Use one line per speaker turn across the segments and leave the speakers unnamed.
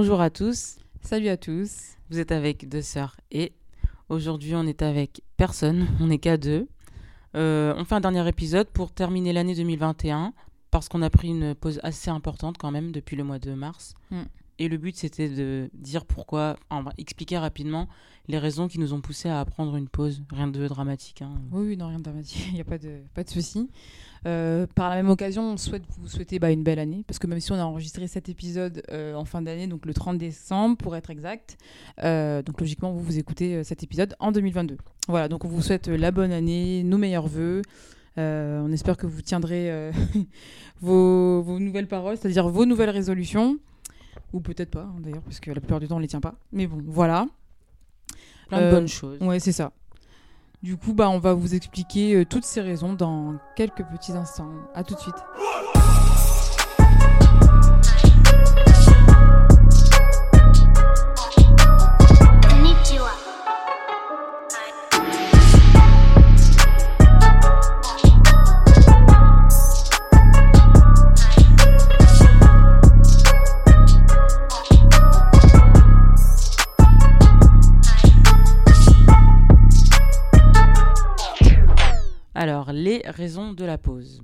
Bonjour à tous,
Salut à tous.
vous êtes avec deux sœurs et aujourd'hui on est avec personne, on est qu'à deux. Euh, on fait un dernier épisode pour terminer l'année 2021 parce qu'on a pris une pause assez importante quand même depuis le mois de mars.
Mm.
Et le but c'était de dire pourquoi, expliquer rapidement les raisons qui nous ont poussé à prendre une pause. Rien de dramatique. hein.
Oui, non, rien de dramatique, il n'y a pas de, pas de souci. Euh, par la même occasion, on souhaite vous souhaiter bah, une belle année, parce que même si on a enregistré cet épisode euh, en fin d'année, donc le 30 décembre pour être exact, euh, donc logiquement vous vous écoutez cet épisode en 2022. Voilà, donc on vous souhaite la bonne année, nos meilleurs voeux. On espère que vous tiendrez vos nouvelles paroles, c'est-à-dire vos nouvelles résolutions, ou peut-être pas hein, d'ailleurs, parce que la plupart du temps on les tient pas. Mais bon, voilà.
Plein de
Euh,
bonnes choses.
Ouais, c'est ça. Du coup, bah, on va vous expliquer euh, toutes ces raisons dans quelques petits instants. À tout de suite.
De la pause.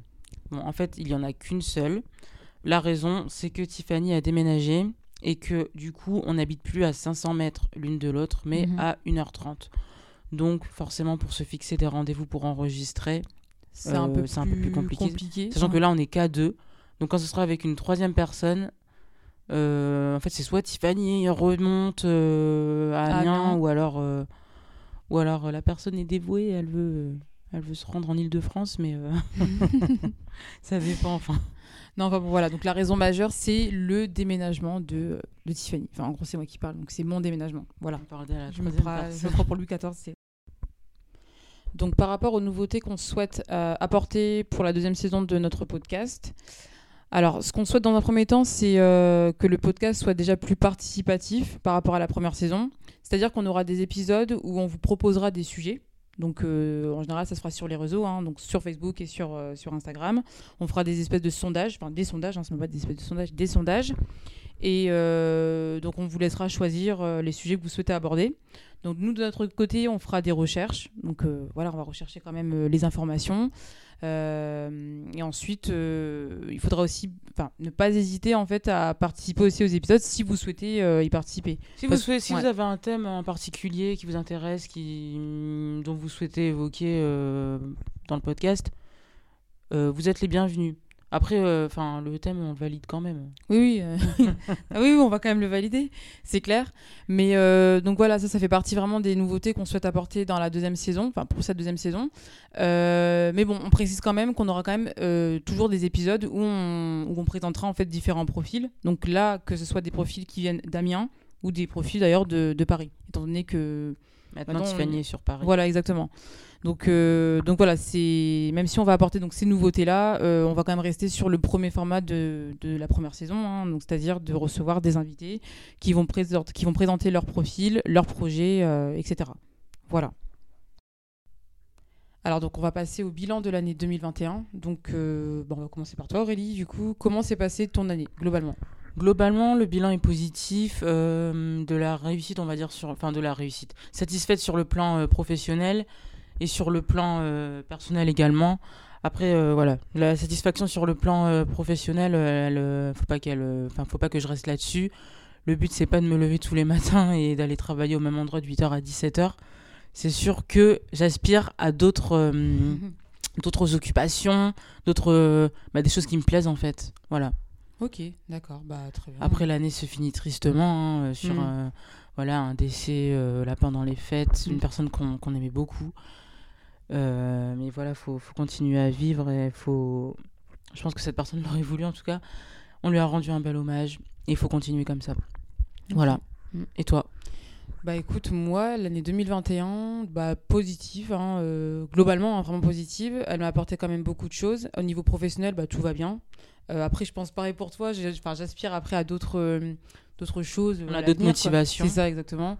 Bon, en fait, il n'y en a qu'une seule. La raison, c'est que Tiffany a déménagé et que du coup, on n'habite plus à 500 mètres l'une de l'autre, mais
Mhm.
à 1h30. Donc, forcément, pour se fixer des rendez-vous pour enregistrer,
C'est un,
Euh,
peu
c'est un peu plus compliqué.
compliqué.
sachant que là, on est qu'à deux. Donc, quand ce sera avec une troisième personne, euh, en fait, c'est soit Tiffany remonte euh, à Amiens, ou alors, ou alors la personne est dévouée, elle veut, elle veut se rendre en Ile-de-France, mais euh, ça dépend. Enfin,
Non, enfin bon, voilà. Donc la raison majeure, c'est le déménagement de, de Tiffany. Enfin, en gros, c'est moi qui parle. Donc c'est mon déménagement. Voilà. Je me, prends, je
personne.
me prends pour Louis XIV. c'est- Donc, par rapport aux nouveautés qu'on souhaite euh, apporter pour la deuxième saison de notre podcast, alors, ce qu'on souhaite dans un premier temps, c'est euh, que le podcast soit déjà plus participatif par rapport à la première saison. C'est-à-dire qu'on aura des épisodes où on vous proposera des sujets. Donc, euh, en général, ça se fera sur les réseaux, hein, donc sur Facebook et sur, euh, sur Instagram. On fera des espèces de sondages, enfin des sondages, hein, ce n'est pas des espèces de sondages, des sondages. Et euh, donc, on vous laissera choisir les sujets que vous souhaitez aborder. Donc, nous, de notre côté, on fera des recherches. Donc, voilà, on va rechercher quand même les informations. Et ensuite, euh, il faudra aussi enfin, ne pas hésiter en fait à participer aussi aux épisodes si vous souhaitez euh, y participer.
Si, vous, souhaitez- si
ouais.
vous avez un thème en particulier qui vous intéresse, qui, dont vous souhaitez évoquer euh, dans le podcast, vous êtes les bienvenus. Après, euh, enfin, le thème, on le valide quand même.
Oui, oui, euh, ah oui, oui, on va quand même le valider, c'est clair. Mais euh, donc voilà, ça, ça fait partie vraiment des nouveautés qu'on souhaite apporter dans la deuxième saison, enfin pour cette deuxième saison. Mais bon, on précise quand même qu'on aura quand même toujours des épisodes où on, où on présentera en fait différents profils. Donc là, que ce soit des profils qui viennent d'Amiens ou des profils d'ailleurs de, de Paris, étant donné que
Maintenant,
Maintenant,
Tiffany
on-
est sur Paris.
voilà, exactement. Donc, euh, donc voilà, c'est même si on va apporter donc ces nouveautés là, on va quand même rester sur le premier format de, de la première saison, hein, donc c'est-à-dire de recevoir des invités qui vont présenter qui vont présenter leur profil, leur projet, euh, etc. Voilà. Alors donc on va passer au bilan de l'année 2021. Donc euh, bon, on va commencer par toi Aurélie. Du coup, comment s'est passée ton année globalement?
Globalement, le bilan est positif. euh, de la réussite, on va dire, sur, enfin de la réussite. Satisfaite sur le plan euh, professionnel et sur le plan euh, personnel également. Après, voilà, la satisfaction sur le plan professionnel, elle, euh, faut pas qu'elle, enfin, faut pas que je reste là-dessus. Le but, c'est pas de me lever tous les matins et d'aller travailler au même endroit de 8h à 17h. C'est sûr que j'aspire à d'autres, d'autres occupations, d'autres, bah, des choses qui me plaisent en fait. Voilà.
Ok, d'accord, bah très bien.
Après, l'année se finit tristement hein, euh, sur
Mm.
euh, voilà, un décès euh, là pendant les fêtes, une
Mm.
personne qu'on qu'on aimait beaucoup. Euh, mais voilà, faut, faut continuer à vivre et faut. Je pense que cette personne l'aurait voulu en tout cas. On lui a rendu un bel hommage et il faut continuer comme ça. Voilà.
Mm.
Et toi?
Bah écoute, moi, l'année 2021, bah positive, hein, euh, globalement, hein, vraiment positive. Elle m'a apporté quand même beaucoup de choses. Au niveau professionnel, bah tout va bien. Euh, après, je pense pareil pour toi. J'aspire après à d'autres euh, d'autres choses.
On
à
a d'autres motivations.
C'est ça, exactement.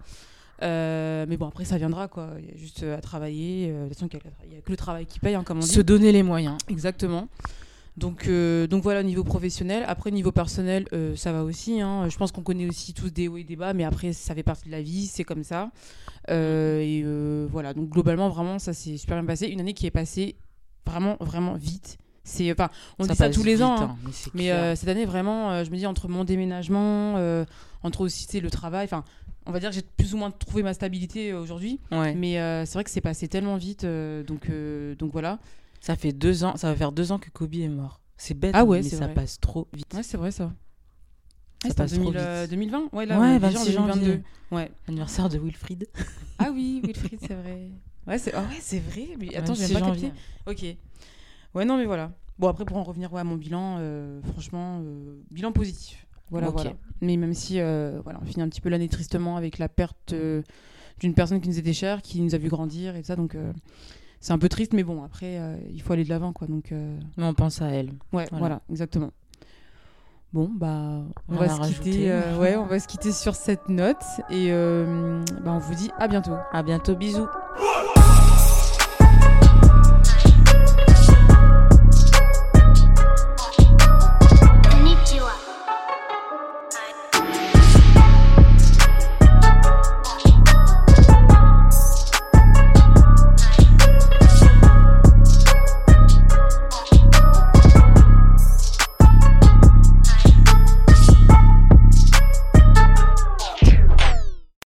Mais bon, après, ça viendra, quoi. Il y a juste à travailler. De toute façon, il n'y a que le travail qui paye, hein, comme on dit.
Se donner les moyens.
Exactement. Donc, euh, donc voilà, au niveau professionnel. Après, niveau personnel, euh, ça va aussi. hein. Je pense qu'on connaît aussi tous des hauts et des bas, mais après, ça fait partie de la vie, c'est comme ça. Euh, et voilà, donc globalement, vraiment, ça s'est super bien passé. Une année qui est passée vraiment, vraiment vite. C'est, enfin, on dit ça tous les
vite,
ans, hein.
hein, mais
cette année, vraiment, je me dis entre mon déménagement, entre aussi le travail, enfin, on va dire que j'ai plus ou moins trouvé ma stabilité aujourd'hui.
Ouais.
Mais euh, c'est vrai que c'est passé tellement vite, euh, donc, euh, donc voilà.
Ça fait deux ans, ça va faire deux ans que Kobe est mort. C'est bête,
Ah ouais,
mais ça
vrai.
passe trop vite.
Ouais, c'est vrai ça.
Ça
Ah,
passe trop
2000, euh,
vite.
2020 Ouais, là,
Ouais,
on est déjà en
26 janvier.
2022. Ouais.
Anniversaire de Wilfried.
Ah oui, Wilfried, c'est vrai. Ouais, c'est ah ouais, c'est vrai. Mais attends, j'ai
26
même pas
janvier.
capté. Ok. Ouais, non, mais voilà. Bon, après, pour en revenir ouais, à mon bilan, euh, franchement, euh, bilan positif. Voilà, voilà. Mais même si, euh, voilà, on finit un petit peu l'année tristement avec la perte euh, d'une personne qui nous était chère, qui nous a vu grandir et tout ça, donc euh, c'est un peu triste, mais bon, après, euh, il faut aller de l'avant, quoi. Donc, euh,
Mais on pense à elle.
ouais,
Voilà.
voilà. exactement. Bon, bah, on va se quitter. euh, ouais, on va se quitter sur cette note et euh, bah, on vous dit à bientôt.
À bientôt, bisous.